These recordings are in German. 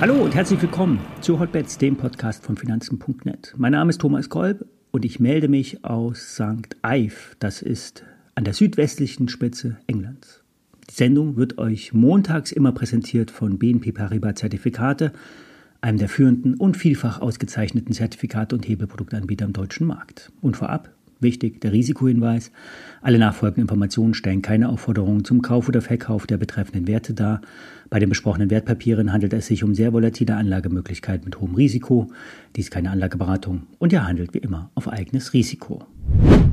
Hallo und herzlich willkommen zu Hotbets, dem Podcast von Finanzen.net. Mein Name ist Thomas Kolb und ich melde mich aus St. Ive. Das ist an der südwestlichen Spitze Englands. Die Sendung wird euch montags immer präsentiert von BNP Paribas Zertifikate, einem der führenden und vielfach ausgezeichneten Zertifikate und Hebelproduktanbieter im deutschen Markt. Und vorab Wichtig, der Risikohinweis. Alle nachfolgenden Informationen stellen keine Aufforderungen zum Kauf oder Verkauf der betreffenden Werte dar. Bei den besprochenen Wertpapieren handelt es sich um sehr volatile Anlagemöglichkeiten mit hohem Risiko. Dies ist keine Anlageberatung und ihr handelt wie immer auf eigenes Risiko.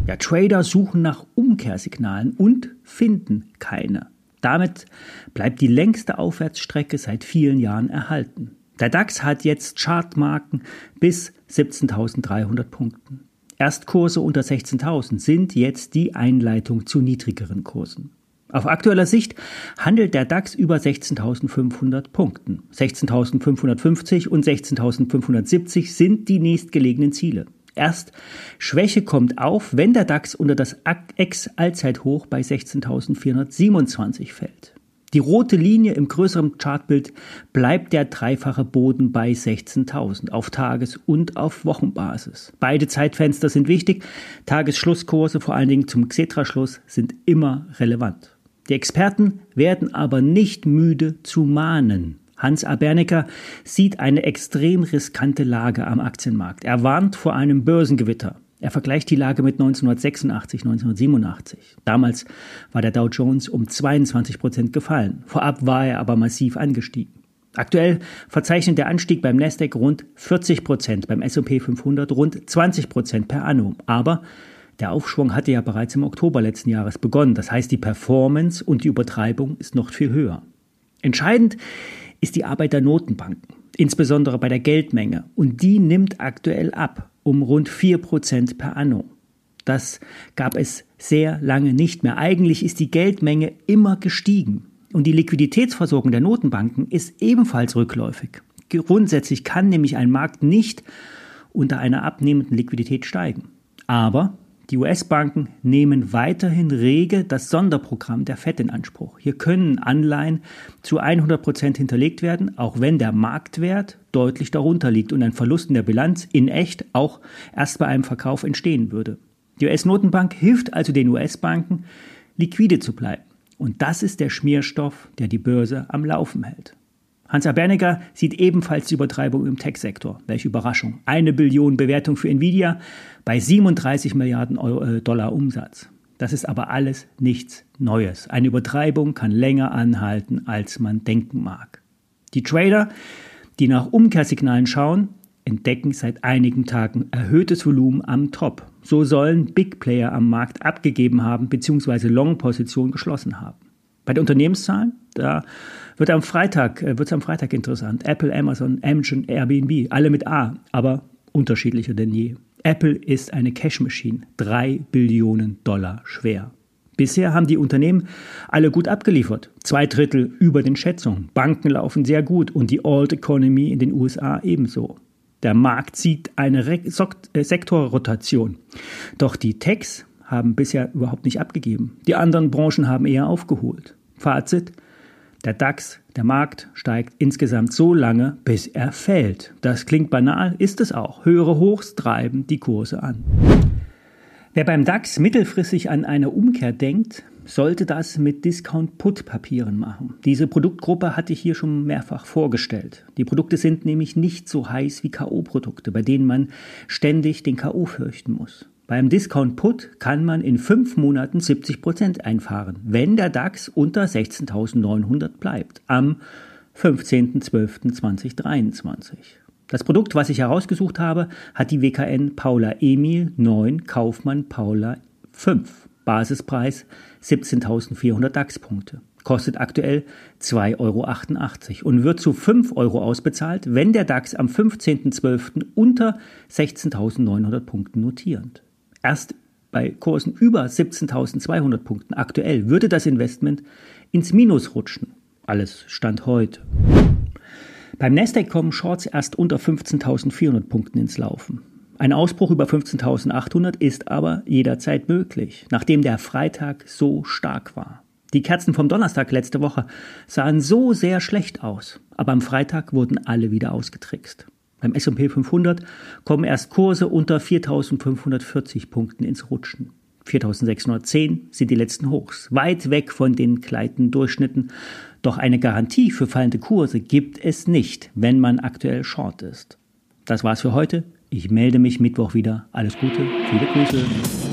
Ja, Trader suchen nach Umkehrsignalen und finden keine. Damit bleibt die längste Aufwärtsstrecke seit vielen Jahren erhalten. Der DAX hat jetzt Chartmarken bis 17.300 Punkten. Erstkurse unter 16.000 sind jetzt die Einleitung zu niedrigeren Kursen. Auf aktueller Sicht handelt der DAX über 16.500 Punkten. 16.550 und 16.570 sind die nächstgelegenen Ziele. Erst Schwäche kommt auf, wenn der DAX unter das Ex-Allzeithoch bei 16.427 fällt. Die rote Linie im größeren Chartbild bleibt der dreifache Boden bei 16.000 auf Tages- und auf Wochenbasis. Beide Zeitfenster sind wichtig. Tagesschlusskurse, vor allen Dingen zum Xetra-Schluss, sind immer relevant. Die Experten werden aber nicht müde zu mahnen. Hans Abernecker sieht eine extrem riskante Lage am Aktienmarkt. Er warnt vor einem Börsengewitter. Er vergleicht die Lage mit 1986, 1987. Damals war der Dow Jones um 22 Prozent gefallen. Vorab war er aber massiv angestiegen. Aktuell verzeichnet der Anstieg beim Nasdaq rund 40 Prozent, beim S&P 500 rund 20 Prozent per annum. Aber der Aufschwung hatte ja bereits im Oktober letzten Jahres begonnen. Das heißt, die Performance und die Übertreibung ist noch viel höher. Entscheidend ist die Arbeit der Notenbanken, insbesondere bei der Geldmenge. Und die nimmt aktuell ab um rund 4% per anno. Das gab es sehr lange nicht mehr. Eigentlich ist die Geldmenge immer gestiegen. Und die Liquiditätsversorgung der Notenbanken ist ebenfalls rückläufig. Grundsätzlich kann nämlich ein Markt nicht unter einer abnehmenden Liquidität steigen. Aber die US-Banken nehmen weiterhin rege das Sonderprogramm der FED in Anspruch. Hier können Anleihen zu 100 Prozent hinterlegt werden, auch wenn der Marktwert deutlich darunter liegt und ein Verlust in der Bilanz in echt auch erst bei einem Verkauf entstehen würde. Die US-Notenbank hilft also den US-Banken, liquide zu bleiben. Und das ist der Schmierstoff, der die Börse am Laufen hält. Hans Bernecker sieht ebenfalls die Übertreibung im Tech-Sektor. Welche Überraschung. Eine Billion Bewertung für Nvidia bei 37 Milliarden Euro, äh, Dollar Umsatz. Das ist aber alles nichts Neues. Eine Übertreibung kann länger anhalten, als man denken mag. Die Trader, die nach Umkehrsignalen schauen, entdecken seit einigen Tagen erhöhtes Volumen am Top. So sollen Big Player am Markt abgegeben haben bzw. Long-Position geschlossen haben. Bei den Unternehmenszahlen, da wird am Freitag, äh, wird es am Freitag interessant. Apple, Amazon, Amazon, Airbnb, alle mit A, aber unterschiedlicher denn je. Apple ist eine Cash Machine, drei Billionen Dollar schwer. Bisher haben die Unternehmen alle gut abgeliefert. Zwei Drittel über den Schätzungen. Banken laufen sehr gut und die Old Economy in den USA ebenso. Der Markt sieht eine Re äh, Sektorrotation. Doch die Techs haben bisher überhaupt nicht abgegeben. Die anderen Branchen haben eher aufgeholt. Fazit, der DAX, der Markt steigt insgesamt so lange, bis er fällt. Das klingt banal, ist es auch. Höhere Hochs treiben die Kurse an. Wer beim DAX mittelfristig an eine Umkehr denkt, sollte das mit Discount-Put-Papieren machen. Diese Produktgruppe hatte ich hier schon mehrfach vorgestellt. Die Produkte sind nämlich nicht so heiß wie KO-Produkte, bei denen man ständig den KO fürchten muss. Beim Discount Put kann man in fünf Monaten 70 Prozent einfahren, wenn der DAX unter 16.900 bleibt, am 15.12.2023. Das Produkt, was ich herausgesucht habe, hat die WKN Paula Emil 9 Kaufmann Paula 5. Basispreis 17.400 DAX-Punkte. Kostet aktuell 2,88 Euro und wird zu 5 Euro ausbezahlt, wenn der DAX am 15.12. unter 16.900 Punkten notiert. Erst bei Kursen über 17.200 Punkten aktuell würde das Investment ins Minus rutschen. Alles Stand heute. Beim Nasdaq kommen Shorts erst unter 15.400 Punkten ins Laufen. Ein Ausbruch über 15.800 ist aber jederzeit möglich, nachdem der Freitag so stark war. Die Kerzen vom Donnerstag letzte Woche sahen so sehr schlecht aus, aber am Freitag wurden alle wieder ausgetrickst. Beim S&P 500 kommen erst Kurse unter 4.540 Punkten ins Rutschen. 4.610 sind die letzten Hochs, weit weg von den gleitenden Durchschnitten. Doch eine Garantie für fallende Kurse gibt es nicht, wenn man aktuell short ist. Das war's für heute. Ich melde mich Mittwoch wieder. Alles Gute, viele Grüße.